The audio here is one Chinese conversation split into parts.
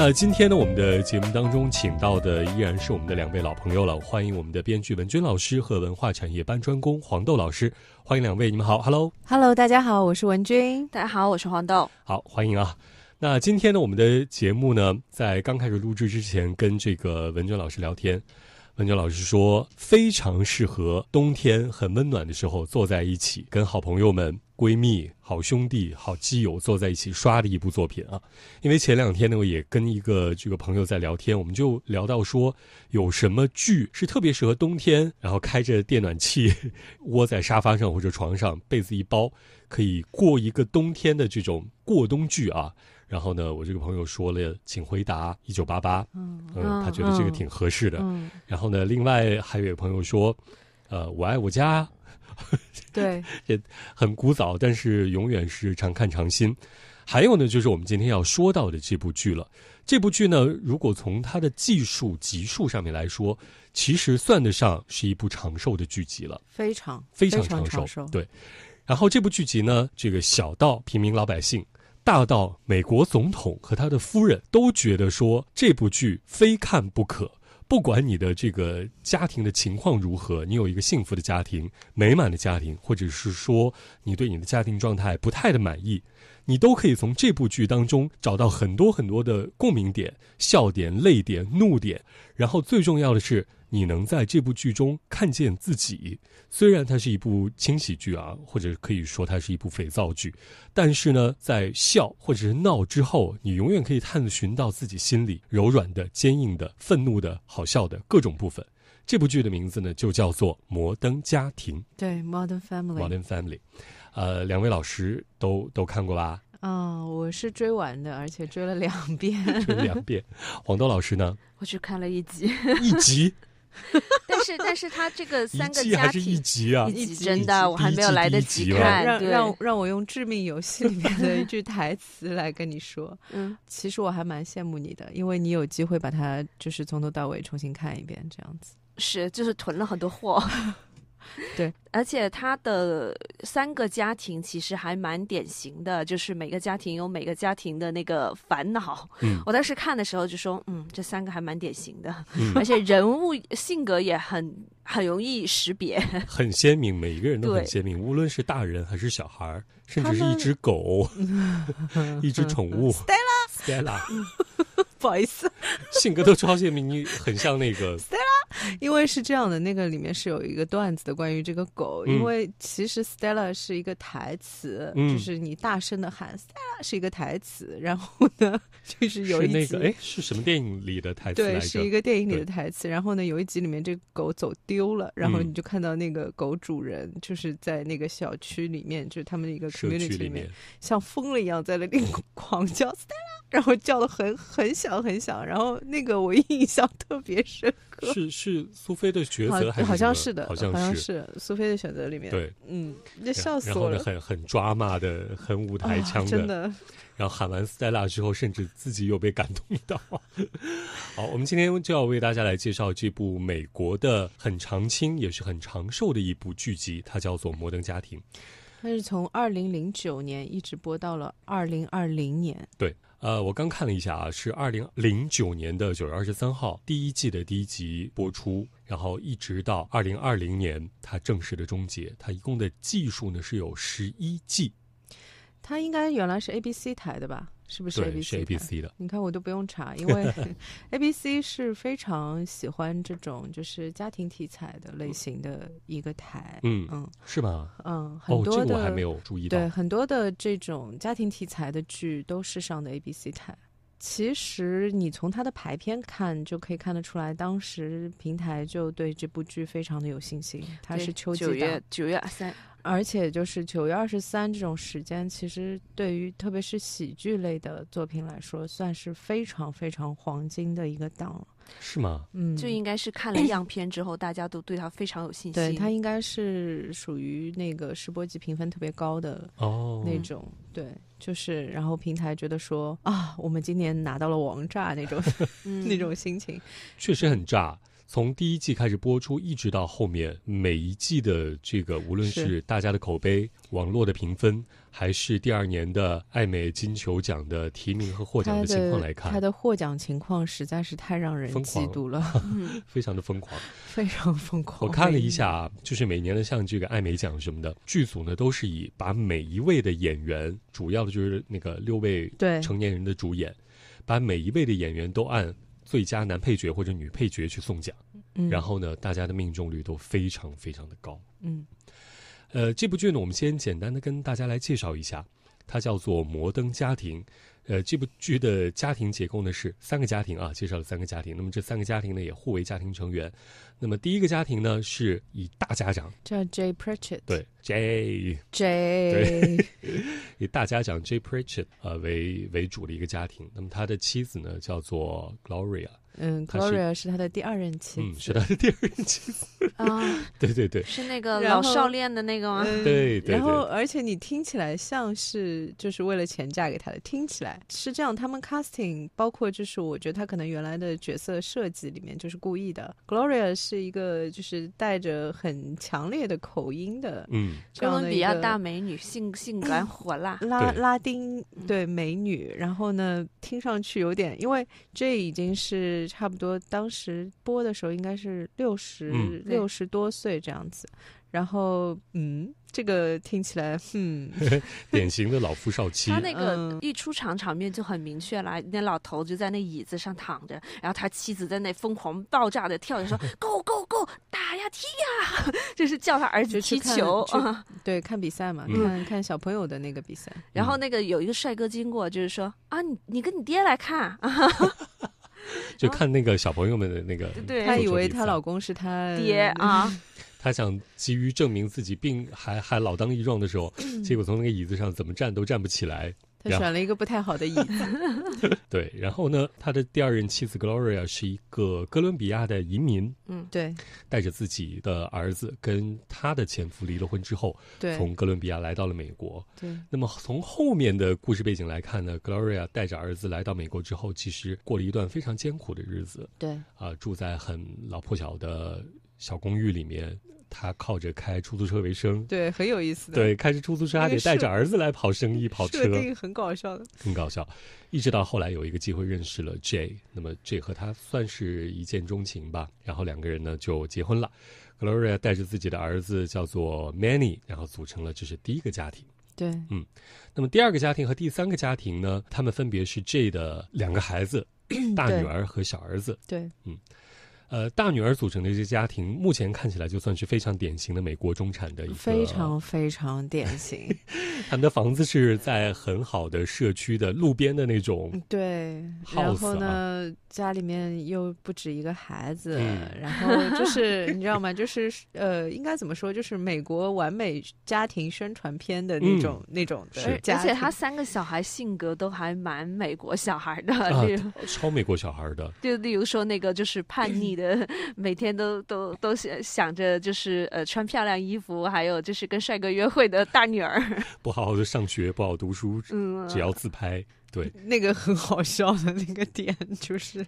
那今天呢，我们的节目当中请到的依然是我们的两位老朋友了，欢迎我们的编剧文娟老师和文化产业班专工黄豆老师，欢迎两位，你们好，Hello，Hello，大家好，我是文君，大家好，我是黄豆，好，欢迎啊。那今天呢，我们的节目呢，在刚开始录制之前，跟这个文娟老师聊天。文娟老师说，非常适合冬天很温暖的时候坐在一起，跟好朋友们、闺蜜、好兄弟、好基友坐在一起刷的一部作品啊。因为前两天呢，我也跟一个这个朋友在聊天，我们就聊到说，有什么剧是特别适合冬天，然后开着电暖气，窝在沙发上或者床上，被子一包，可以过一个冬天的这种过冬剧啊。然后呢，我这个朋友说了，请回答一九八八，嗯，他觉得这个挺合适的。然后呢，另外还有一个朋友说，呃，我爱我家，对，也很古早，但是永远是常看常新。还有呢，就是我们今天要说到的这部剧了。这部剧呢，如果从它的技术集数上面来说，其实算得上是一部长寿的剧集了，非常非常长寿。对，然后这部剧集呢，这个小到平民老百姓。大到美国总统和他的夫人都觉得说这部剧非看不可。不管你的这个家庭的情况如何，你有一个幸福的家庭、美满的家庭，或者是说你对你的家庭状态不太的满意，你都可以从这部剧当中找到很多很多的共鸣点、笑点、泪点、怒点。然后最重要的是。你能在这部剧中看见自己，虽然它是一部轻喜剧啊，或者可以说它是一部肥皂剧，但是呢，在笑或者是闹之后，你永远可以探寻到自己心里柔软的、坚硬的、愤怒的、好笑的各种部分。这部剧的名字呢，就叫做《摩登家庭》。对，Modern Family。Modern Family。呃，两位老师都都看过吧？嗯，我是追完的，而且追了两遍。追两遍。黄豆老师呢？我只看了一集。一集。但是，但是他这个三个家庭一集啊，一集真的我还没有来得及看。让让让我用《致命游戏》里面的一句台词来跟你说，嗯，其实我还蛮羡慕你的，因为你有机会把它就是从头到尾重新看一遍，这样子是就是囤了很多货。对，而且他的三个家庭其实还蛮典型的，就是每个家庭有每个家庭的那个烦恼。嗯，我当时看的时候就说，嗯，这三个还蛮典型的，而且人物性格也很很容易识别，很鲜明，每一个人都很鲜明，无论是大人还是小孩，甚至是一只狗，一只宠物，Stella，Stella，不好意思，性格都超鲜明，你很像那个 Stella。因为是这样的，那个里面是有一个段子的，关于这个狗。因为其实 Stella 是一个台词，就是你大声的喊 Stella 是一个台词。然后呢，就是有一集，哎，是什么电影里的台词对，是一个电影里的台词。然后呢，有一集里面这个狗走丢了，然后你就看到那个狗主人就是在那个小区里面，就是他们的一个 community 里面，像疯了一样在那里 狂叫 Stella。然后叫的很很响很响，然后那个我 印象特别深刻。是是苏菲的抉择还是？好像是的，好像是苏菲的选择里面。对，嗯，那笑死我了。然后很很抓马的，很舞台腔的。真的。然后喊完 Stella 之后，甚至自己又被感动到。好，我们今天就要为大家来介绍这部美国的很长青也是很长寿的一部剧集，它叫做《摩登家庭》。它是从二零零九年一直播到了二零二零年。对。呃，我刚看了一下啊，是二零零九年的九月二十三号第一季的第一集播出，然后一直到二零二零年它正式的终结。它一共的季数呢是有十一季。它应该原来是 ABC 台的吧？是不是 ABC 的？你看我都不用查，因为 ABC 是非常喜欢这种就是家庭题材的类型的一个台。嗯嗯，是吗？嗯，很多的我还没有注意到。对，很多的这种家庭题材的剧都是上的 ABC 台。其实你从它的排片看就可以看得出来，当时平台就对这部剧非常的有信心。它是秋季九月九月三。而且就是九月二十三这种时间，其实对于特别是喜剧类的作品来说，算是非常非常黄金的一个档。是吗？嗯，就应该是看了样片之后，大家都对他非常有信心。对他应该是属于那个试播集评分特别高的哦那种。对，就是然后平台觉得说啊，我们今年拿到了王炸那种 那种心情，确实很炸。从第一季开始播出，一直到后面每一季的这个，无论是大家的口碑、网络的评分，还是第二年的艾美金球奖的提名和获奖的情况来看，他的获奖情况实在是太让人嫉妒了，非常的疯狂，非常疯狂。我看了一下，就是每年的像这个艾美奖什么的，剧组呢都是以把每一位的演员，主要的就是那个六位成年人的主演，把每一位的演员都按。最佳男配角或者女配角去送奖，然后呢，大家的命中率都非常非常的高。嗯，呃，这部剧呢，我们先简单的跟大家来介绍一下，它叫做《摩登家庭》。呃，这部剧的家庭结构呢是三个家庭啊，介绍了三个家庭。那么这三个家庭呢也互为家庭成员。那么第一个家庭呢是以大家长叫 Jay Pritchett，对 J J，对，以大家长 Jay Pritchett 呃为为主的一个家庭。那么他的妻子呢叫做 Gloria。嗯，Gloria 是他的第二任妻，嗯，是他的第二任妻子啊，对对对，是那个老少恋的那个吗？对对。然后，而且你听起来像是就是为了钱嫁给他的，听起来是这样。他们 casting 包括就是我觉得他可能原来的角色设计里面就是故意的。Gloria 是一个就是带着很强烈的口音的，嗯，哥伦比亚大美女，性性感 火辣，拉拉丁对美女。然后呢，听上去有点，因为这已经是。差不多，当时播的时候应该是六十六十多岁这样子，然后嗯，这个听起来嗯，典型的老夫少妻。他那个一出场场面就很明确了，那老头就在那椅子上躺着，然后他妻子在那疯狂爆炸的跳着说：“Go Go Go，打呀踢呀！” 就是叫他儿子踢球啊，对，看比赛嘛，看看小朋友的那个比赛。然后那个有一个帅哥经过，就是说：“啊，你你跟你爹来看。”就看那个小朋友们的那个，对她以为她老公是她爹啊。她想急于证明自己并还还老当益壮的时候，结果从那个椅子上怎么站都站不起来。他选了一个不太好的椅子。对，然后呢，他的第二任妻子 Gloria 是一个哥伦比亚的移民。嗯，对，带着自己的儿子跟他的前夫离了婚之后，对，从哥伦比亚来到了美国。对，那么从后面的故事背景来看呢，Gloria 带着儿子来到美国之后，其实过了一段非常艰苦的日子。对，啊，住在很老破小的小公寓里面。他靠着开出租车为生，对，很有意思的。对，开着出租车还得带着儿子来跑生意、跑车，很搞笑的，很搞笑。一直到后来有一个机会认识了 J，那么 J 和他算是一见钟情吧，然后两个人呢就结婚了。Gloria 带着自己的儿子叫做 Manny，然后组成了这是第一个家庭。对，嗯，那么第二个家庭和第三个家庭呢，他们分别是 J 的两个孩子，大女儿和小儿子。对，嗯。呃，大女儿组成的这个家庭，目前看起来就算是非常典型的美国中产的一个，非常非常典型。他们的房子是在很好的社区的路边的那种，对。然后呢，家里面又不止一个孩子，然后就是你知道吗？就是呃，应该怎么说？就是美国完美家庭宣传片的那种那种的。而且他三个小孩性格都还蛮美国小孩的，超美国小孩的。就例如说那个就是叛逆。的 每天都都都想想着就是呃穿漂亮衣服，还有就是跟帅哥约会的大女儿，不好好的上学，不好读书，嗯，只要自拍，对，那个很好笑的那个点就是，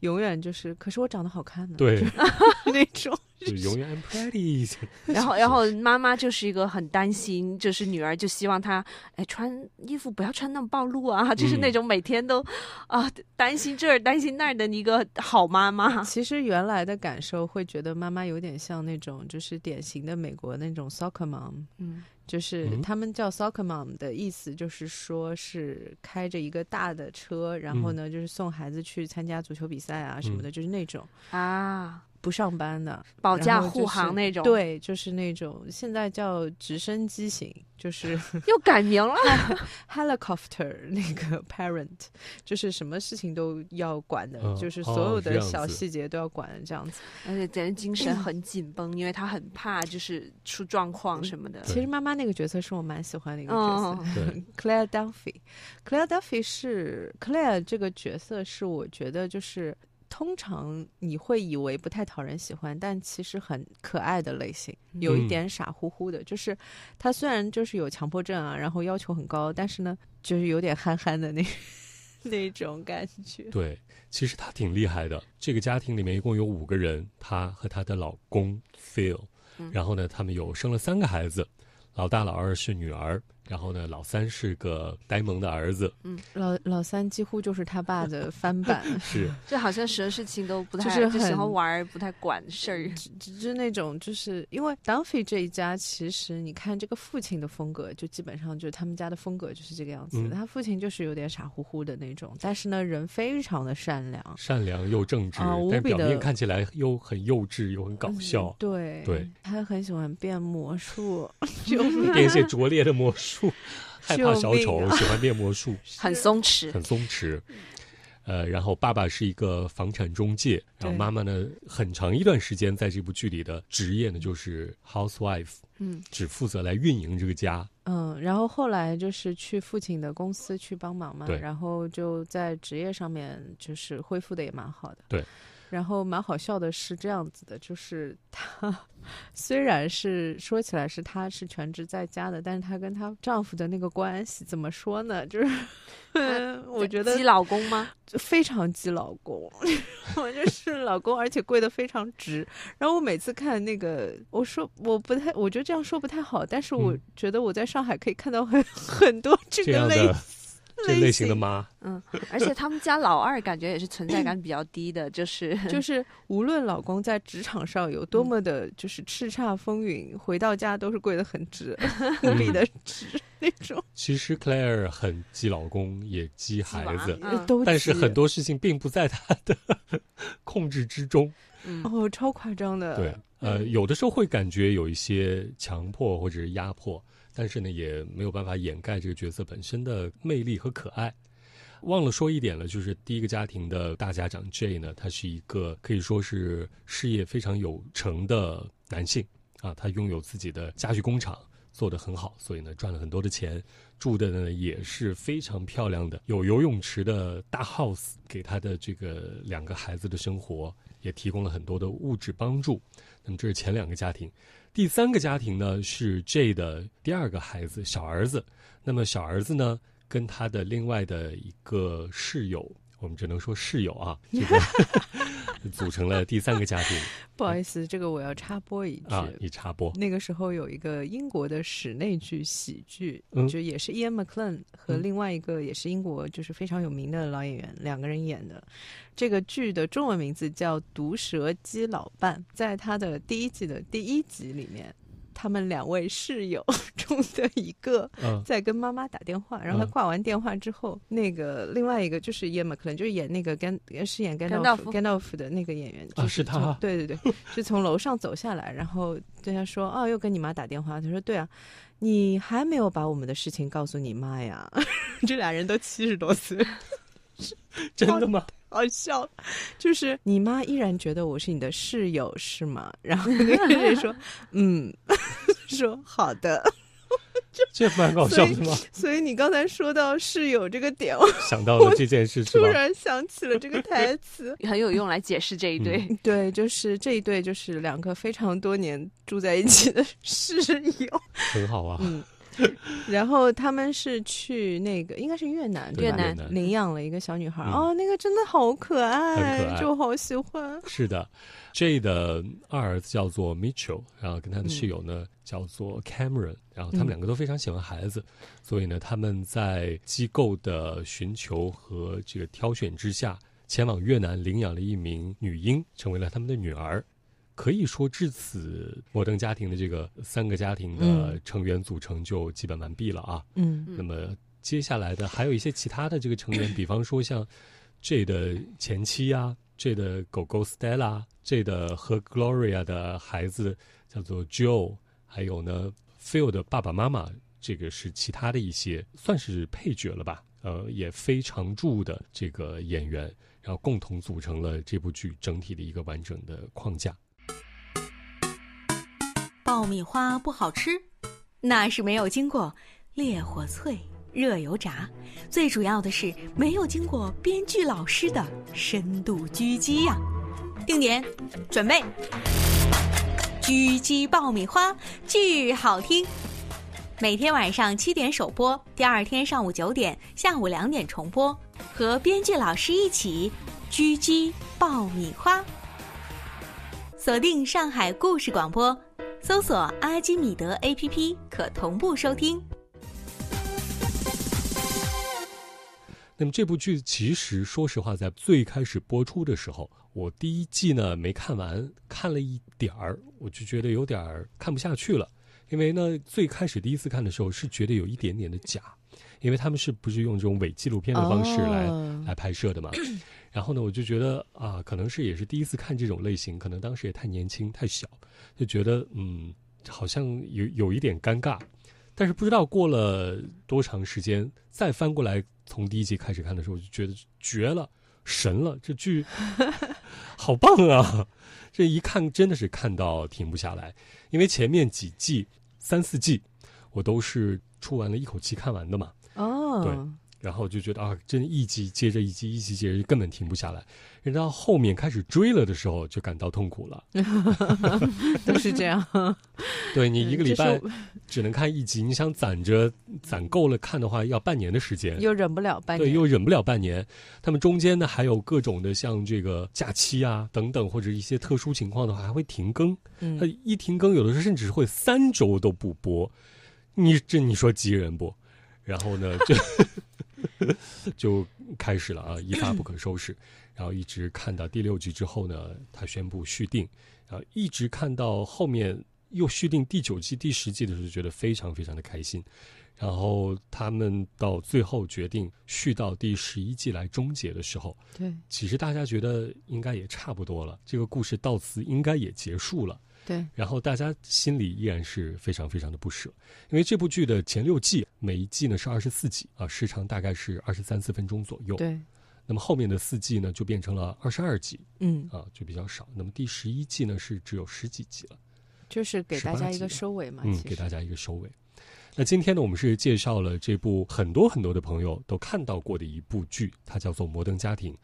永远就是，可是我长得好看呢，对，那种。就永远 pretty，然后然后妈妈就是一个很担心，就是女儿就希望她哎穿衣服不要穿那么暴露啊，就是那种每天都啊担心这儿担心那儿的一个好妈妈。其实原来的感受会觉得妈妈有点像那种就是典型的美国那种 soccer mom，嗯，就是他们叫 soccer mom 的意思就是说是开着一个大的车，然后呢就是送孩子去参加足球比赛啊什么的，就是那种。啊。不上班的保驾护航那种，对，就是那种现在叫直升机型，就是 又改名了，helicopter 那个 parent，就是什么事情都要管的，就是所有的小细节都要管的这样子，而且简直精神很紧绷，因为他很怕就是出状况什么的。其实妈妈那个角色是我蛮喜欢的一个角色，Claire Duffy，Claire Duffy 是 Claire 这个角色是我觉得就是。通常你会以为不太讨人喜欢，但其实很可爱的类型，有一点傻乎乎的。就是他虽然就是有强迫症啊，然后要求很高，但是呢，就是有点憨憨的那 那种感觉。对，其实他挺厉害的。这个家庭里面一共有五个人，她和她的老公 Phil，然后呢，他们有生了三个孩子，老大老二是女儿。然后呢，老三是个呆萌的儿子。嗯，老老三几乎就是他爸的 翻版。是，就好像什么事情都不太，就是喜欢玩，不太管事儿。就是那种，就是因为 Duffy 这一家，其实你看这个父亲的风格，就基本上就是他们家的风格就是这个样子。他父亲就是有点傻乎乎的那种，但是呢，人非常的善良，善良又正直，但表面看起来又很幼稚又很搞笑。对对，他很喜欢变魔术，就变一些拙劣的魔术。害怕小丑，喜欢变魔术，很松弛，很松弛。呃，然后爸爸是一个房产中介，然后妈妈呢，很长一段时间在这部剧里的职业呢就是 housewife，嗯，只负责来运营这个家。嗯，然后后来就是去父亲的公司去帮忙嘛，然后就在职业上面就是恢复的也蛮好的。对。然后蛮好笑的是这样子的，就是她 虽然是说起来是她是全职在家的，但是她跟她丈夫的那个关系怎么说呢？就是 我觉得鸡老公吗？非常鸡老公，我就是老公，而且跪得非常直。然后我每次看那个，我说我不太，我觉得这样说不太好，但是我觉得我在上海可以看到很很多这个类。这类型的妈，嗯，而且他们家老二感觉也是存在感比较低的，就是就是无论老公在职场上有多么的，就是叱咤风云，回到家都是跪得很直，无比的直 那种。其实 Claire 很激老公，也激孩子，都，但是很多事情并不在他的 控制之中。哦，超夸张的。对，呃，有的时候会感觉有一些强迫或者是压迫。但是呢，也没有办法掩盖这个角色本身的魅力和可爱。忘了说一点了，就是第一个家庭的大家长 J 呢，他是一个可以说是事业非常有成的男性啊，他拥有自己的家具工厂，做得很好，所以呢赚了很多的钱，住的呢也是非常漂亮的，有游泳池的大 house，给他的这个两个孩子的生活也提供了很多的物质帮助。那么这是前两个家庭。第三个家庭呢是 J 的第二个孩子小儿子，那么小儿子呢跟他的另外的一个室友，我们只能说室友啊，这个 组成了第三个家庭。不好意思，这个我要插播一句啊，你插播。那个时候有一个英国的室内剧喜剧，就也是 Ian McClane 和另外一个也是英国就是非常有名的老演员两个人演的。这个剧的中文名字叫《毒蛇姬老伴》。在他的第一季的第一集里面，他们两位室友 中的一个在跟妈妈打电话，然后他挂完电话之后，那个另外一个就是演嘛，可能就是演那个甘饰演甘道夫甘道夫的那个演员，就是他，对对对，是从楼上走下来，然后对他说：“哦，又跟你妈打电话。”他说：“对啊，你还没有把我们的事情告诉你妈呀？” 这俩人都七十多岁，真的吗？好笑，就是你妈依然觉得我是你的室友是吗？然后那个人说：“嗯，说好的。”这蛮搞笑的吗？所以你刚才说到室友这个点，我想到了这件事，突然想起了这个台词，很有用来解释这一对。对，就是这一对，就是两个非常多年住在一起的室友，很好啊。嗯。然后他们是去那个应该是越南，越南。领养了一个小女孩哦，那个真的好可爱，就好喜欢。是的，J 的二儿子叫做 Mitchell，然后跟他的室友呢叫做 Cameron，然后他们两个都非常喜欢孩子，所以呢他们在机构的寻求和这个挑选之下，前往越南领养了一名女婴，成为了他们的女儿。可以说，至此摩登家庭的这个三个家庭的成员组成就基本完毕了啊。嗯，那么接下来的还有一些其他的这个成员，比方说像 J 的前妻啊，J 的狗狗 Stella，J 的和 Gloria 的孩子叫做 Joe，还有呢 Phil 的爸爸妈妈，这个是其他的一些算是配角了吧？呃，也非常著的这个演员，然后共同组成了这部剧整体的一个完整的框架。爆米花不好吃，那是没有经过烈火脆、热油炸，最主要的是没有经过编剧老师的深度狙击呀！定点，准备，狙击爆米花，巨好听！每天晚上七点首播，第二天上午九点、下午两点重播，和编剧老师一起狙击爆米花。锁定上海故事广播，搜索阿基米德 APP 可同步收听。那么这部剧其实说实话，在最开始播出的时候，我第一季呢没看完，看了一点儿，我就觉得有点看不下去了。因为呢，最开始第一次看的时候是觉得有一点点的假，因为他们是不是用这种伪纪录片的方式来来拍摄的嘛？然后呢，我就觉得啊，可能是也是第一次看这种类型，可能当时也太年轻太小，就觉得嗯，好像有有一点尴尬。但是不知道过了多长时间，再翻过来从第一集开始看的时候，我就觉得绝了，神了，这剧 好棒啊！这一看真的是看到停不下来，因为前面几季。三四季，我都是出完了一口气看完的嘛。哦，对，然后就觉得啊，真一集接着一集，一集接着根本停不下来。人到后面开始追了的时候，就感到痛苦了。都是这样。对你 一个礼拜只能看一集，你想攒着攒够了看的话，要半年的时间，又忍不了半年，对，又忍不了半年。他们中间呢还有各种的，像这个假期啊等等，或者一些特殊情况的话，还会停更。嗯，他一停更，有的时候甚至会三周都不播。你这你说急人不？然后呢就 就开始了啊，一发不可收拾。然后一直看到第六集之后呢，他宣布续订，然后一直看到后面又续订第九季、第十季的时候，觉得非常非常的开心。然后他们到最后决定续到第十一季来终结的时候，对，其实大家觉得应该也差不多了，这个故事到此应该也结束了。对，然后大家心里依然是非常非常的不舍，因为这部剧的前六季每一季呢是二十四集啊，时长大概是二十三四分钟左右。对。那么后面的四季呢，就变成了二十二集，嗯啊，就比较少。那么第十一季呢，是只有十几集了，就是给大家一个收尾嘛，嗯，给大家一个收尾。那今天呢，我们是介绍了这部很多很多的朋友都看到过的一部剧，它叫做《摩登家庭》。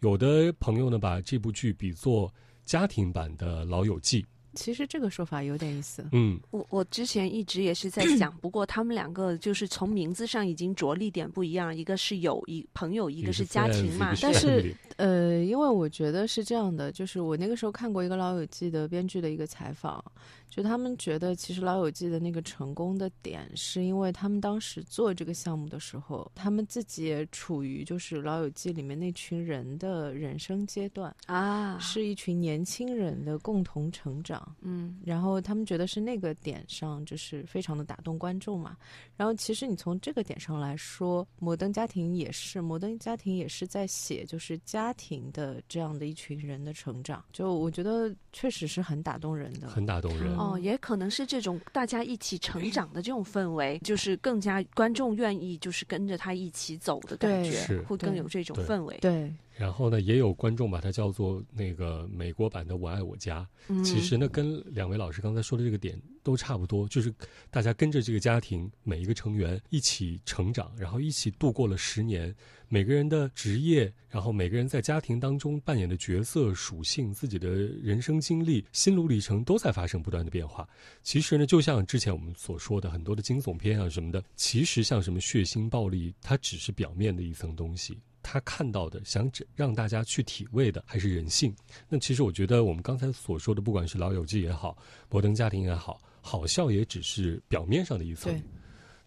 有的朋友呢，把这部剧比作家庭版的《老友记》。其实这个说法有点意思。嗯，我我之前一直也是在想，不过他们两个就是从名字上已经着力点不一样，一个是友谊朋友，一个是家庭嘛。但是呃，因为我觉得是这样的，就是我那个时候看过一个《老友记》的编剧的一个采访。就他们觉得，其实《老友记》的那个成功的点，是因为他们当时做这个项目的时候，他们自己也处于就是《老友记》里面那群人的人生阶段啊，是一群年轻人的共同成长。嗯，然后他们觉得是那个点上，就是非常的打动观众嘛。然后其实你从这个点上来说，《摩登家庭》也是，《摩登家庭》也是在写就是家庭的这样的一群人的成长。就我觉得确实是很打动人的，很打动人。哦，也可能是这种大家一起成长的这种氛围，就是更加观众愿意就是跟着他一起走的感觉，会更有这种氛围。对。然后呢，也有观众把它叫做那个美国版的《我爱我家》。其实呢，跟两位老师刚才说的这个点都差不多，就是大家跟着这个家庭每一个成员一起成长，然后一起度过了十年。每个人的职业，然后每个人在家庭当中扮演的角色、属性、自己的人生经历、心路历程都在发生不断的变化。其实呢，就像之前我们所说的很多的惊悚片啊什么的，其实像什么血腥暴力，它只是表面的一层东西。他看到的，想让大家去体味的，还是人性。那其实我觉得，我们刚才所说的，不管是《老友记》也好，《摩登家庭》也好，好笑也只是表面上的一层。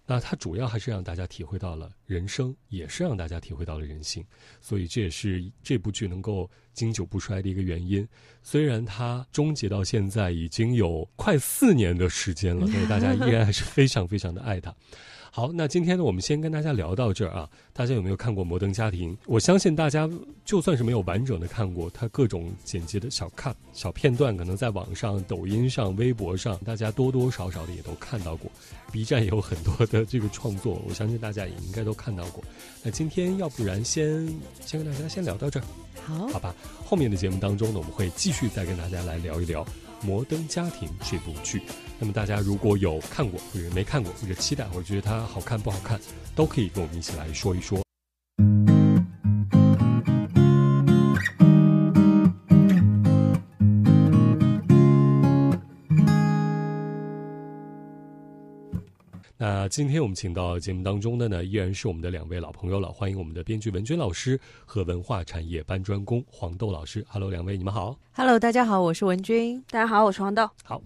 那它主要还是让大家体会到了人生，也是让大家体会到了人性。所以这也是这部剧能够经久不衰的一个原因。虽然它终结到现在已经有快四年的时间了，但是大家依然还是非常非常的爱它。好，那今天呢，我们先跟大家聊到这儿啊。大家有没有看过《摩登家庭》？我相信大家就算是没有完整的看过，它各种剪辑的小 cut 小片段，可能在网上、抖音上、微博上，大家多多少少的也都看到过。B 站也有很多的这个创作，我相信大家也应该都看到过。那今天要不然先先跟大家先聊到这儿，好，好吧。后面的节目当中呢，我们会继续再跟大家来聊一聊《摩登家庭》这部剧。那么大家如果有看过或者没看过，或者期待或者觉得它好看不好看，都可以跟我们一起来说一说。那今天我们请到节目当中的呢，依然是我们的两位老朋友了，欢迎我们的编剧文娟老师和文化产业搬砖工黄豆老师。Hello，两位，你们好。Hello，大家好，我是文君。大家好，我是黄豆。好，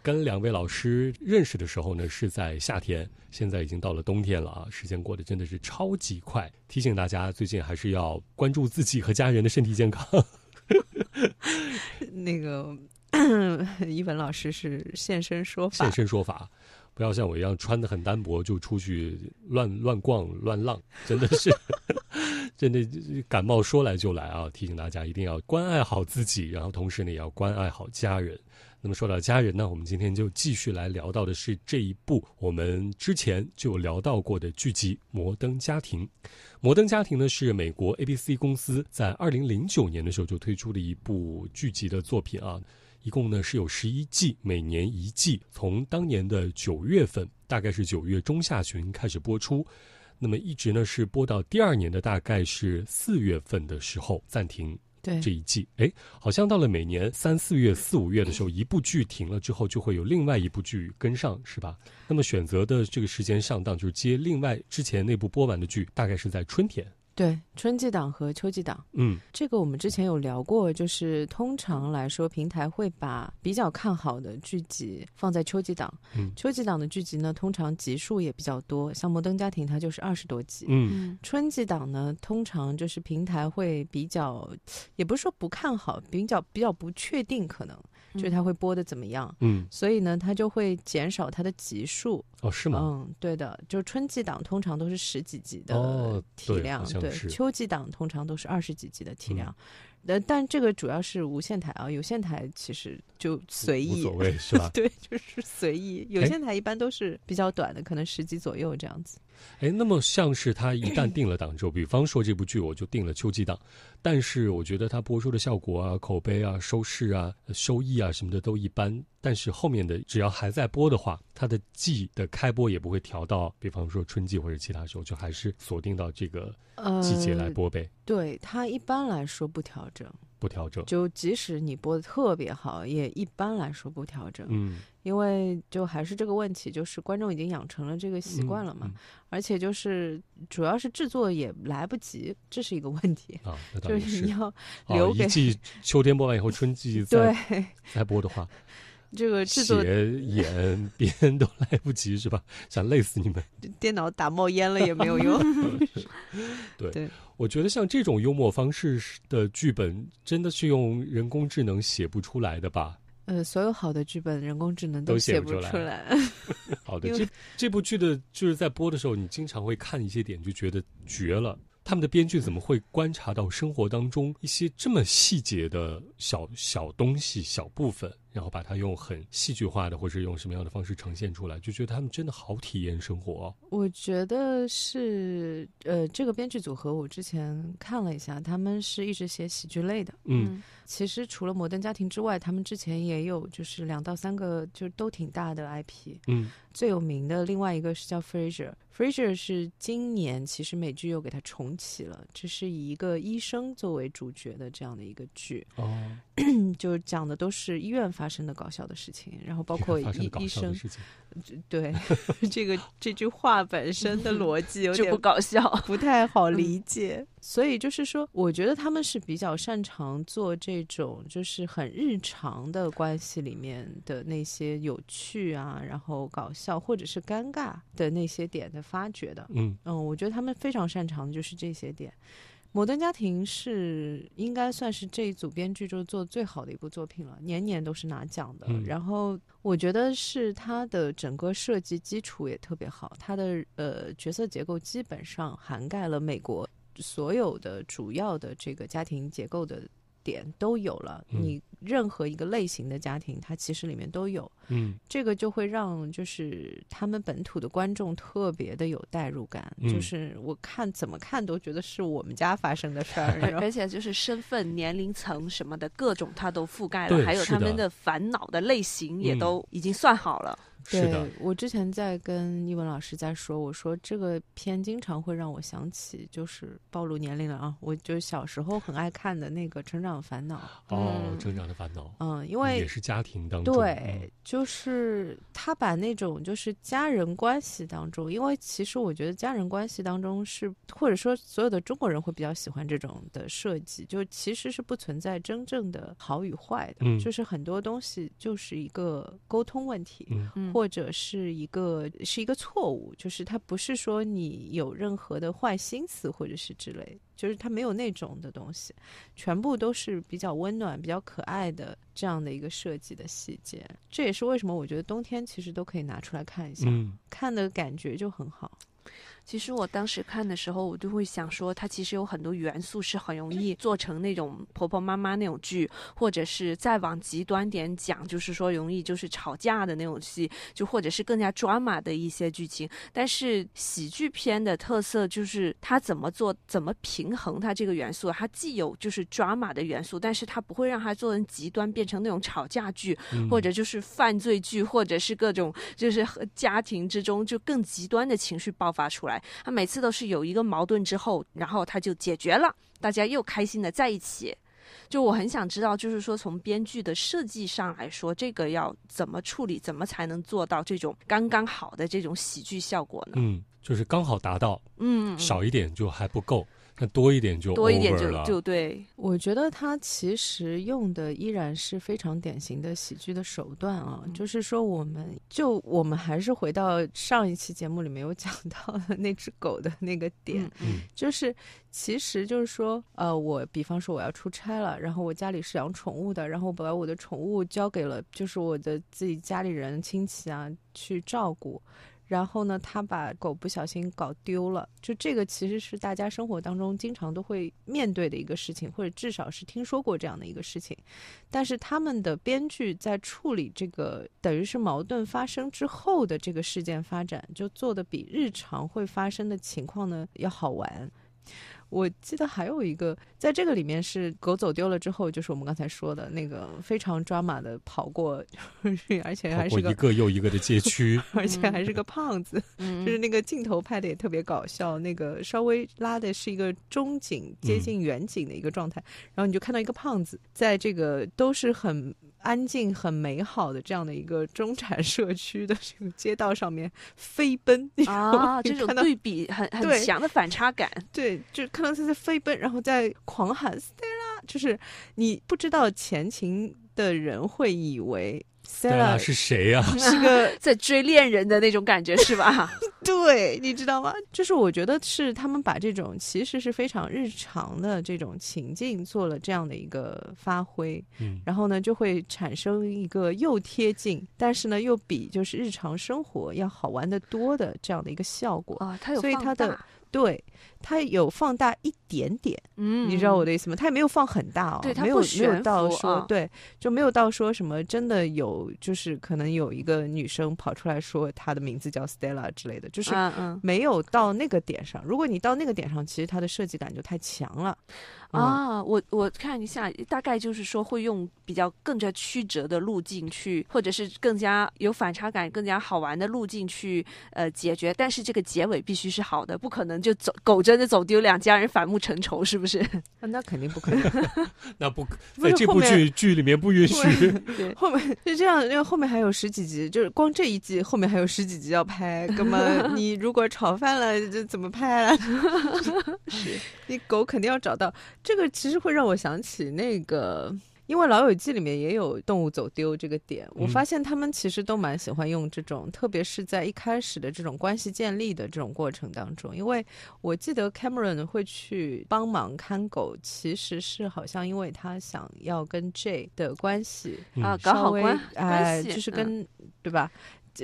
跟两位老师认识的时候呢，是在夏天，现在已经到了冬天了啊，时间过得真的是超级快。提醒大家，最近还是要关注自己和家人的身体健康。那个 一文老师是现身说法，现身说法。不要像我一样穿的很单薄就出去乱乱逛乱浪，真的是，真的感冒说来就来啊！提醒大家一定要关爱好自己，然后同时呢也要关爱好家人。那么说到家人呢，我们今天就继续来聊到的是这一部我们之前就聊到过的剧集《摩登家庭》。《摩登家庭》呢是美国 ABC 公司在二零零九年的时候就推出的一部剧集的作品啊。一共呢是有十一季，每年一季，从当年的九月份，大概是九月中下旬开始播出，那么一直呢是播到第二年的大概是四月份的时候暂停。对这一季，哎，好像到了每年三四月、四五月的时候，一部剧停了之后，就会有另外一部剧跟上，是吧？那么选择的这个时间上档，就是接另外之前那部播完的剧，大概是在春天。对春季档和秋季档，嗯，这个我们之前有聊过，就是通常来说，平台会把比较看好的剧集放在秋季档。嗯，秋季档的剧集呢，通常集数也比较多，像《摩登家庭》它就是二十多集。嗯，春季档呢，通常就是平台会比较，也不是说不看好，比较比较不确定可能。就是它会播的怎么样？嗯，所以呢，它就会减少它的集数。哦，是吗？嗯，对的，就春季档通常都是十几集的体量，对，秋季档通常都是二十几集的体量。呃，但这个主要是无线台啊，有线台其实就随意，无所 谓是吧？对，就是随意。有线台一般都是比较短的，可能十集左右这样子。哎，那么像是他一旦定了档之后，比方说这部剧我就定了秋季档，但是我觉得它播出的效果啊、口碑啊、收视啊、收益啊什么的都一般，但是后面的只要还在播的话，它的季的开播也不会调到，比方说春季或者其他时候，就还是锁定到这个季节来播呗。对，它一般来说不调整。不调整，就即使你播的特别好，也一般来说不调整。嗯，因为就还是这个问题，就是观众已经养成了这个习惯了嘛，而且就是主要是制作也来不及，这是一个问题啊。就是你要留给季秋天播完以后，春季 再再播的话。这个制作演 编都来不及是吧？想累死你们！电脑打冒烟了也没有用。对，我觉得像这种幽默方式的剧本，真的是用人工智能写不出来的吧？呃，所有好的剧本，人工智能都写不出来。好的，这这部剧的就是在播的时候，你经常会看一些点，就觉得绝了。他们的编剧怎么会观察到生活当中一些这么细节的小小东西、小部分？然后把它用很戏剧化的，或是用什么样的方式呈现出来，就觉得他们真的好体验生活。我觉得是，呃，这个编剧组合我之前看了一下，他们是一直写喜剧类的。嗯，其实除了《摩登家庭》之外，他们之前也有就是两到三个就都挺大的 IP。嗯，最有名的另外一个是叫《Fraser》，Fraser 是今年其实美剧又给它重启了，这是以一个医生作为主角的这样的一个剧。哦，就讲的都是医院发。发生的搞笑的事情，然后包括医医生，对 这个这句话本身的逻辑有 点不搞笑，不太好理解。所以就是说，我觉得他们是比较擅长做这种就是很日常的关系里面的那些有趣啊，然后搞笑或者是尴尬的那些点的发掘的。嗯嗯，我觉得他们非常擅长的就是这些点。摩登家庭是应该算是这一组编剧就做最好的一部作品了，年年都是拿奖的。然后我觉得是它的整个设计基础也特别好，它的呃角色结构基本上涵盖了美国所有的主要的这个家庭结构的。点都有了，你任何一个类型的家庭，它其实里面都有。嗯，这个就会让就是他们本土的观众特别的有代入感，就是我看怎么看都觉得是我们家发生的事儿，而且就是身份、年龄层什么的各种，它都覆盖了，还有他们的。烦恼的类型也都已经算好了。是的，我之前在跟一文老师在说，我说这个片经常会让我想起，就是暴露年龄了啊，我就小时候很爱看的那个《成长烦恼》。哦，成长的烦恼。嗯，因为也是家庭当中。对，就是他把那种就是家人关系当中，因为其实我觉得家人关系当中是，或者说所有的中国人会比较喜欢这种的设计，就其实是不存在真正的好与坏的，就是很多东西就是一个沟通问题。嗯。或者是一个是一个错误，就是他不是说你有任何的坏心思或者是之类，就是他没有那种的东西，全部都是比较温暖、比较可爱的这样的一个设计的细节。这也是为什么我觉得冬天其实都可以拿出来看一下，看的感觉就很好。其实我当时看的时候，我就会想说，它其实有很多元素是很容易做成那种婆婆妈妈那种剧，或者是再往极端点讲，就是说容易就是吵架的那种戏，就或者是更加 drama 的一些剧情。但是喜剧片的特色就是它怎么做，怎么平衡它这个元素，它既有就是 drama 的元素，但是它不会让它做成极端，变成那种吵架剧，或者就是犯罪剧，或者是各种就是和家庭之中就更极端的情绪爆发出来。他每次都是有一个矛盾之后，然后他就解决了，大家又开心的在一起。就我很想知道，就是说从编剧的设计上来说，这个要怎么处理，怎么才能做到这种刚刚好的这种喜剧效果呢？嗯，就是刚好达到，嗯，少一点就还不够。那多一点就多一点就就对，我觉得他其实用的依然是非常典型的喜剧的手段啊，就是说，我们就我们还是回到上一期节目里面有讲到的那只狗的那个点，就是其实就是说，呃，我比方说我要出差了，然后我家里是养宠物的，然后我把我的宠物交给了就是我的自己家里人亲戚啊去照顾。然后呢，他把狗不小心搞丢了，就这个其实是大家生活当中经常都会面对的一个事情，或者至少是听说过这样的一个事情。但是他们的编剧在处理这个等于是矛盾发生之后的这个事件发展，就做的比日常会发生的情况呢要好玩。我记得还有一个，在这个里面是狗走丢了之后，就是我们刚才说的那个非常抓马的跑过，而且还是一个又一个的街区，而且还是个胖子，就是那个镜头拍的也特别搞笑，那个稍微拉的是一个中景接近远景的一个状态，然后你就看到一个胖子在这个都是很。安静、很美好的这样的一个中产社区的这个街道上面飞奔啊，这种对比很很强的反差感。对，就看到他在飞奔，然后在狂喊 Stella，就是你不知道前情的人会以为。Stella 是谁呀？是个 在追恋人的那种感觉，是吧？对，你知道吗？就是我觉得是他们把这种其实是非常日常的这种情境做了这样的一个发挥，嗯，然后呢就会产生一个又贴近，但是呢又比就是日常生活要好玩的多的这样的一个效果啊。它有所以它的对。它有放大一点点，嗯，你知道我的意思吗？它也没有放很大哦，对，没有没有到说对，就没有到说什么真的有，就是可能有一个女生跑出来说她的名字叫 Stella 之类的，就是没有到那个点上。如果你到那个点上，其实它的设计感就太强了。啊，我我看一下，大概就是说会用比较更加曲折的路径去，或者是更加有反差感、更加好玩的路径去呃解决，但是这个结尾必须是好的，不可能就走狗真的走丢，两家人反目成仇，是不是？那肯定不可能，那不在这部剧剧里面不允许。对，后面是这样，因为后面还有十几集，就是光这一季后面还有十几集要拍，那么你如果炒饭了，这怎么拍了？是你狗肯定要找到。这个其实会让我想起那个，因为《老友记》里面也有动物走丢这个点。我发现他们其实都蛮喜欢用这种，特别是在一开始的这种关系建立的这种过程当中。因为我记得 Cameron 会去帮忙看狗，其实是好像因为他想要跟 J 的关系啊搞好关系，就是跟对吧？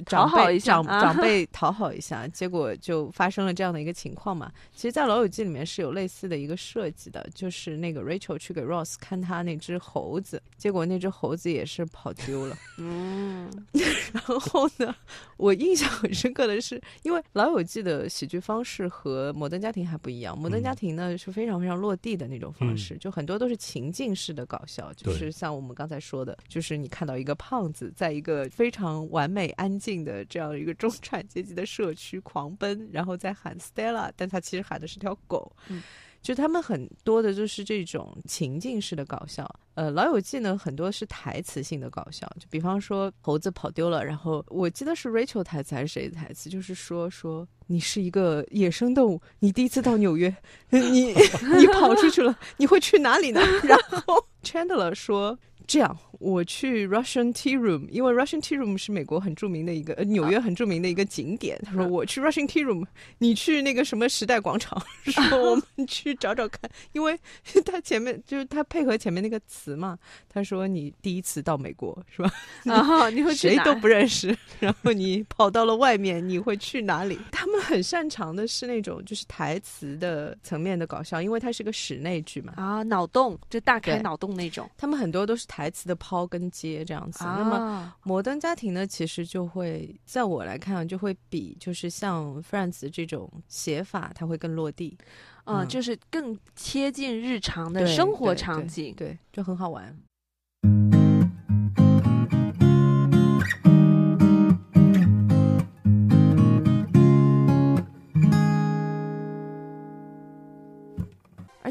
讨好一下，长长辈 讨好一下，结果就发生了这样的一个情况嘛。其实，在《老友记》里面是有类似的一个设计的，就是那个 Rachel 去给 Ross 看他那只猴子，结果那只猴子也是跑丢了。嗯，然后呢，我印象很深刻的是，因为《老友记》的喜剧方式和《摩登家庭》还不一样，《摩登家庭》呢是非常非常落地的那种方式，就很多都是情境式的搞笑，就是像我们刚才说的，就是你看到一个胖子在一个非常完美安。近的这样一个中 产阶级的社区狂奔，然后再喊 Stella，但他其实喊的是条狗。嗯。就他们很多的就是这种情境式的搞笑，呃，《老友记》呢很多是台词性的搞笑，就比方说猴子跑丢了，然后我记得是 Rachel 台词还是谁的台词，就是说说你是一个野生动物，你第一次到纽约，你 你跑出去了，你会去哪里呢？然后 Chandler 说。这样，我去 Russian Tea Room，因为 Russian Tea Room 是美国很著名的一个，呃，纽约很著名的一个景点。他说我去 Russian Tea Room，你去那个什么时代广场，说 我们去找找看。因为 他前面就是他配合前面那个词嘛。他说你第一次到美国是吧？然后你会谁都不认识，然后你跑到了外面，你会去哪里？他们很擅长的是那种就是台词的层面的搞笑，因为它是个室内剧嘛。啊，脑洞就大开脑洞那种。他们很多都是台。台词的抛跟接这样子，那么摩登家庭呢，其实就会在我来看，就会比就是像 Friends 这种写法，它会更落地，嗯，就是更贴近日常的生活场景，对，就很好玩。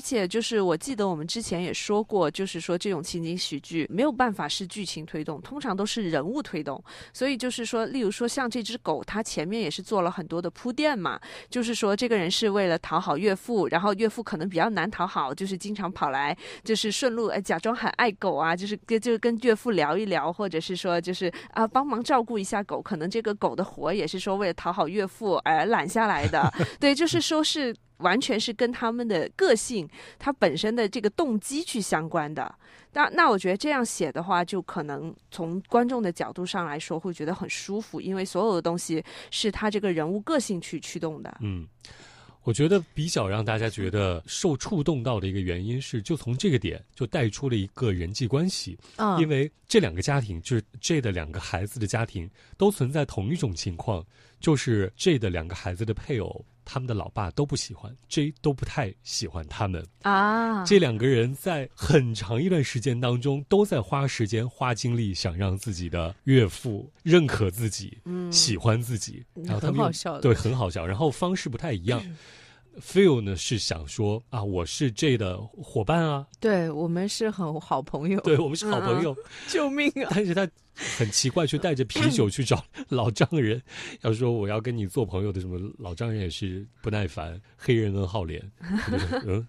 且就是我记得我们之前也说过，就是说这种情景喜剧没有办法是剧情推动，通常都是人物推动。所以就是说，例如说像这只狗，它前面也是做了很多的铺垫嘛。就是说这个人是为了讨好岳父，然后岳父可能比较难讨好，就是经常跑来，就是顺路哎假装很爱狗啊，就是跟就是跟岳父聊一聊，或者是说就是啊帮忙照顾一下狗。可能这个狗的活也是说为了讨好岳父而揽下来的。对，就是说是。完全是跟他们的个性、他本身的这个动机去相关的。那那我觉得这样写的话，就可能从观众的角度上来说会觉得很舒服，因为所有的东西是他这个人物个性去驱动的。嗯，我觉得比较让大家觉得受触动到的一个原因是，就从这个点就带出了一个人际关系。啊，因为这两个家庭就是 J 的两个孩子的家庭，都存在同一种情况，就是 J 的两个孩子的配偶。他们的老爸都不喜欢，J 都不太喜欢他们啊。这两个人在很长一段时间当中都在花时间、花精力，想让自己的岳父认可自己、嗯喜欢自己。然后他们对很好笑，然后方式不太一样。Phil 呢是想说啊，我是 J 的伙伴啊，对我们是很好朋友，对我们是好朋友，救命啊！但是他很奇怪，去带着啤酒去找 老丈人，要说我要跟你做朋友的什么，老丈人也是不耐烦，黑人跟浩脸，嗯，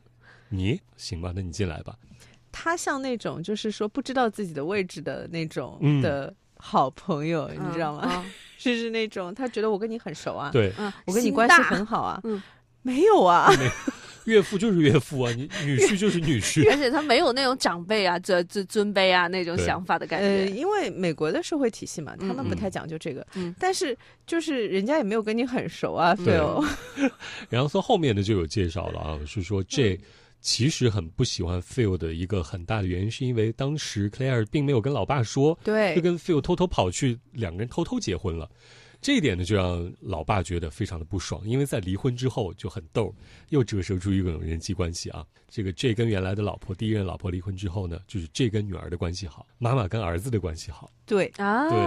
你行吧，那你进来吧。他像那种就是说不知道自己的位置的那种的好朋友，你知道吗？就是那种他觉得我跟你很熟啊，对，我跟你关系很好啊，嗯。没有啊，岳父就是岳父啊，你女婿就是女婿，而且他没有那种长辈啊、尊尊尊卑啊那种想法的感觉。因为美国的社会体系嘛，他们不太讲究这个。嗯，但是就是人家也没有跟你很熟啊，Phil。然后从后面的就有介绍了啊，是说这其实很不喜欢 Phil 的一个很大的原因，是因为当时 Claire 并没有跟老爸说，对，就跟 Phil 偷偷跑去，两个人偷偷结婚了。这一点呢，就让老爸觉得非常的不爽，因为在离婚之后就很逗，又折射出一种人际关系啊。这个这跟原来的老婆第一任老婆离婚之后呢，就是这跟女儿的关系好，妈妈跟儿子的关系好，对。啊，对，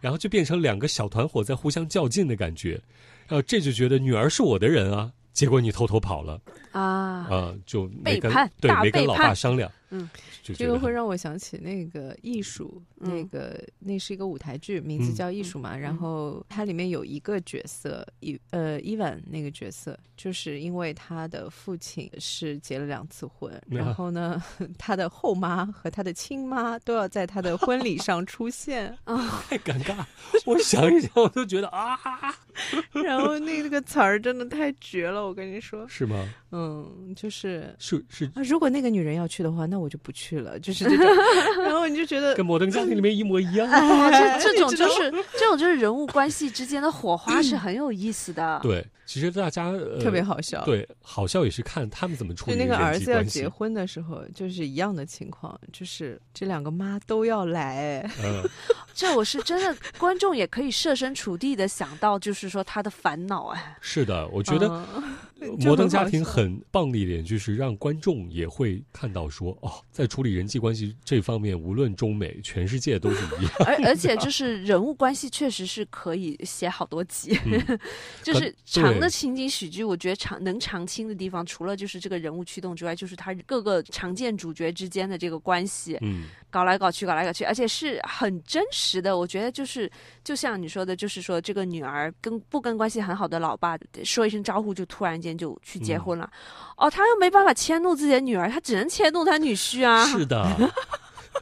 然后就变成两个小团伙在互相较劲的感觉，然后这就觉得女儿是我的人啊，结果你偷偷跑了。啊。啊，就没跟，对，没跟老爸商量。嗯，这个会让我想起那个艺术，那个那是一个舞台剧，名字叫《艺术》嘛。然后它里面有一个角色，伊呃伊万那个角色，就是因为他的父亲是结了两次婚，然后呢，他的后妈和他的亲妈都要在他的婚礼上出现啊，太尴尬。我想一想，我都觉得啊。然后那个词儿真的太绝了，我跟你说，是吗？嗯，就是是是。如果那个女人要去的话，那我就不去了，就是这种。然后你就觉得跟《摩登家庭》里面一模一样。这这种就是这种就是人物关系之间的火花是很有意思的。对，其实大家特别好笑。对，好笑也是看他们怎么处理那个儿子要结婚的时候，就是一样的情况，就是这两个妈都要来。嗯，这我是真的，观众也可以设身处地的想到，就是说他的烦恼哎。是的，我觉得摩登家庭很棒的一点就是让观众也会看到说哦，在处理人际关系这方面，无论中美，全世界都是一样。而而且就是人物关系确实是可以写好多集，就是长的情景喜剧，我觉得长能长青的地方，除了就是这个人物驱动之外，就是他各个常见主角之间的这个关系，嗯，搞来搞去，搞来搞去，而且是很真实的。我觉得就是就像你说的，就是说这个女儿跟不跟关系很好的老爸说一声招呼，就突然间就去结婚了。哦，他又没办法迁怒自己的女儿，他只能迁怒他女婿啊。是的。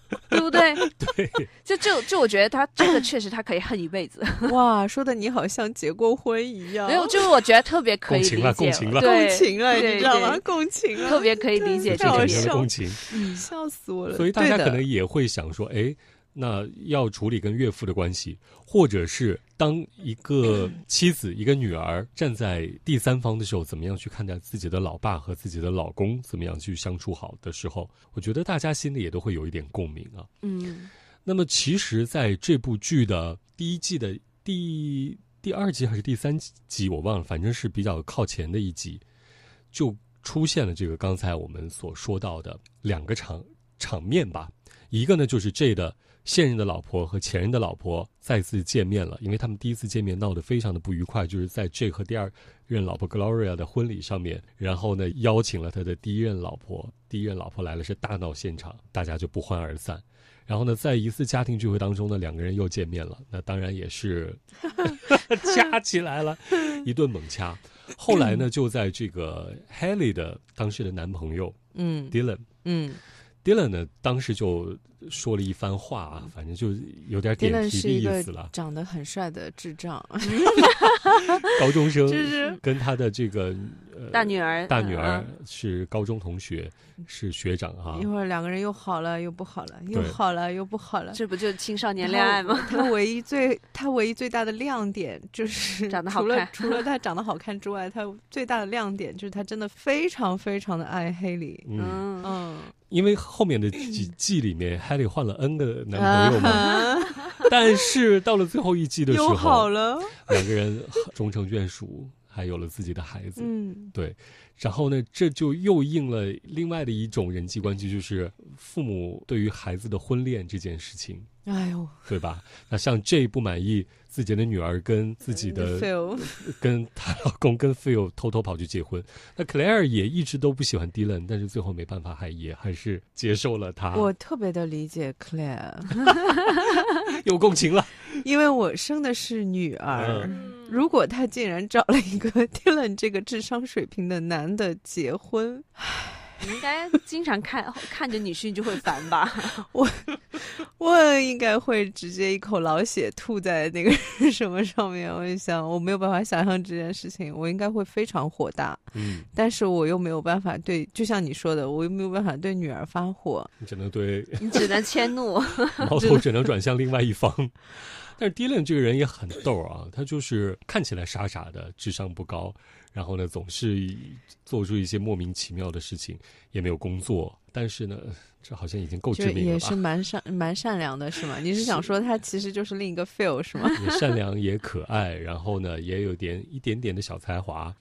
对不对？对，就就就我觉得他这个确实他可以恨一辈子。哇，说的你好像结过婚一样。没有，就是我觉得特别可以理解，共情了，共情了，你知道吗？共情了，特别可以理解这个共情，笑死我了。所以大家可能也会想说，哎。那要处理跟岳父的关系，或者是当一个 妻子、一个女儿站在第三方的时候，怎么样去看待自己的老爸和自己的老公，怎么样去相处好的时候，我觉得大家心里也都会有一点共鸣啊。嗯，那么其实在这部剧的第一季的第第二集还是第三集，我忘了，反正是比较靠前的一集，就出现了这个刚才我们所说到的两个场场面吧。一个呢就是这的。现任的老婆和前任的老婆再次见面了，因为他们第一次见面闹得非常的不愉快，就是在这和第二任老婆 Gloria 的婚礼上面，然后呢邀请了他的第一任老婆，第一任老婆来了是大闹现场，大家就不欢而散。然后呢，在一次家庭聚会当中呢，两个人又见面了，那当然也是 掐起来了，一顿猛掐。后来呢，就在这个 Haley 的当时的男朋友，嗯，Dylan，嗯。Dylan 呢，当时就说了一番话啊，反正就有点点题的意思了。长得很帅的智障，高中生，跟他的这个大女儿，大女儿是高中同学，是学长哈。一会儿两个人又好了，又不好了，又好了，又不好了。这不就青少年恋爱吗？他唯一最他唯一最大的亮点就是长得好看。除了他长得好看之外，他最大的亮点就是他真的非常非常的爱黑里。嗯嗯。因为后面的几 季里面，Haley 换了 N 个男朋友嘛，但是到了最后一季的时候，好了，两个人终成眷属，还有了自己的孩子。嗯，对。然后呢，这就又应了另外的一种人际关系，就是父母对于孩子的婚恋这件事情。哎呦，对吧？那像 J 不满意自己的女儿跟自己的，跟她老公跟 Phil 偷偷跑去结婚。那 Claire 也一直都不喜欢 Dylan，但是最后没办法，还也还是接受了他。我特别的理解 Claire，有共情了，因为我生的是女儿。如果他竟然找了一个 Dylan 这个智商水平的男的结婚，唉。你应该经常看 看着女婿就会烦吧？我 我应该会直接一口老血吐在那个什么上面。我就想，我没有办法想象这件事情，我应该会非常火大。嗯，但是我又没有办法对，就像你说的，我又没有办法对女儿发火。你只能对，你只能迁怒，矛头只能转向另外一方。但是 Dylan 这个人也很逗啊，他就是看起来傻傻的，智商不高。然后呢，总是做出一些莫名其妙的事情，也没有工作。但是呢，这好像已经够致命了吧。也是蛮善蛮善良的，是吗？你是想说他其实就是另一个 Phil 是吗？也善良也可爱，然后呢，也有点一点点的小才华。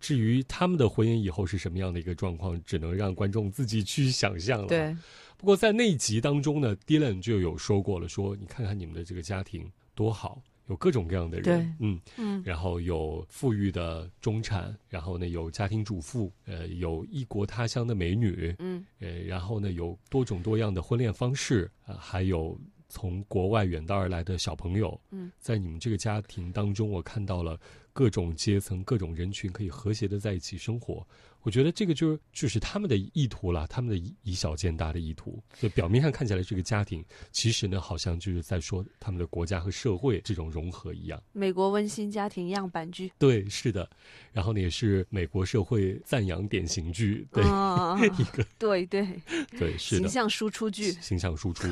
至于他们的婚姻以后是什么样的一个状况，只能让观众自己去想象了。对。不过在那一集当中呢，Dylan 就有说过了，说你看看你们的这个家庭多好。有各种各样的人，嗯嗯，然后有富裕的中产，然后呢有家庭主妇，呃，有异国他乡的美女，嗯，呃，然后呢有多种多样的婚恋方式，啊，还有从国外远道而来的小朋友，嗯，在你们这个家庭当中，我看到了各种阶层、各种人群可以和谐的在一起生活。我觉得这个就是就是他们的意图了，他们的以以小见大的意图。就表面上看起来这个家庭，其实呢，好像就是在说他们的国家和社会这种融合一样。美国温馨家庭样板剧，对，是的。然后呢，也是美国社会赞扬典型剧，对 一个，对对对，是形象输出剧，形象输出，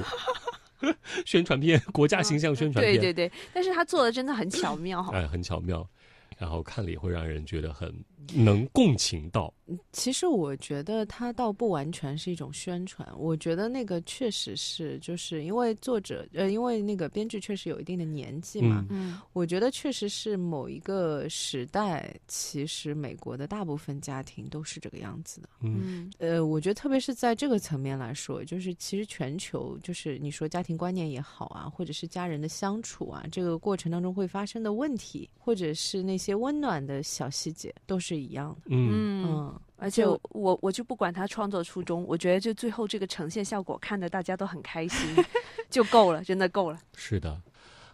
宣传片，国家形象宣传片，对对对。但是他做的真的很巧妙，哎，很巧妙。然后看了也会让人觉得很能共情到。其实我觉得它倒不完全是一种宣传，我觉得那个确实是，就是因为作者呃，因为那个编剧确实有一定的年纪嘛，嗯，我觉得确实是某一个时代，其实美国的大部分家庭都是这个样子的，嗯，呃，我觉得特别是在这个层面来说，就是其实全球就是你说家庭观念也好啊，或者是家人的相处啊，这个过程当中会发生的问题，或者是那些温暖的小细节，都是一样的，嗯嗯。而且我我就不管他创作初衷，我觉得就最后这个呈现效果看的大家都很开心，就够了，真的够了。是的，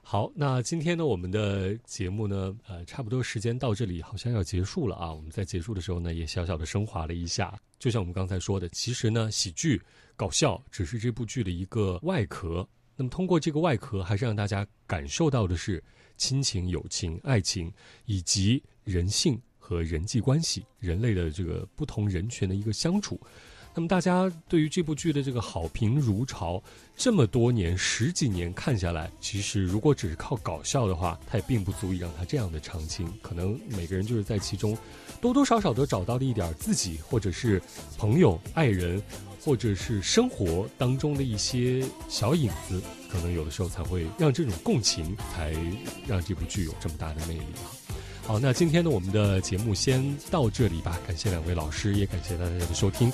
好，那今天呢，我们的节目呢，呃，差不多时间到这里，好像要结束了啊。我们在结束的时候呢，也小小的升华了一下，就像我们刚才说的，其实呢，喜剧搞笑只是这部剧的一个外壳，那么通过这个外壳，还是让大家感受到的是亲情、友情、爱情以及人性。和人际关系，人类的这个不同人群的一个相处，那么大家对于这部剧的这个好评如潮，这么多年十几年看下来，其实如果只是靠搞笑的话，它也并不足以让它这样的长青。可能每个人就是在其中，多多少少都找到了一点自己，或者是朋友、爱人，或者是生活当中的一些小影子，可能有的时候才会让这种共情，才让这部剧有这么大的魅力啊。好，那今天呢，我们的节目先到这里吧。感谢两位老师，也感谢大家的收听。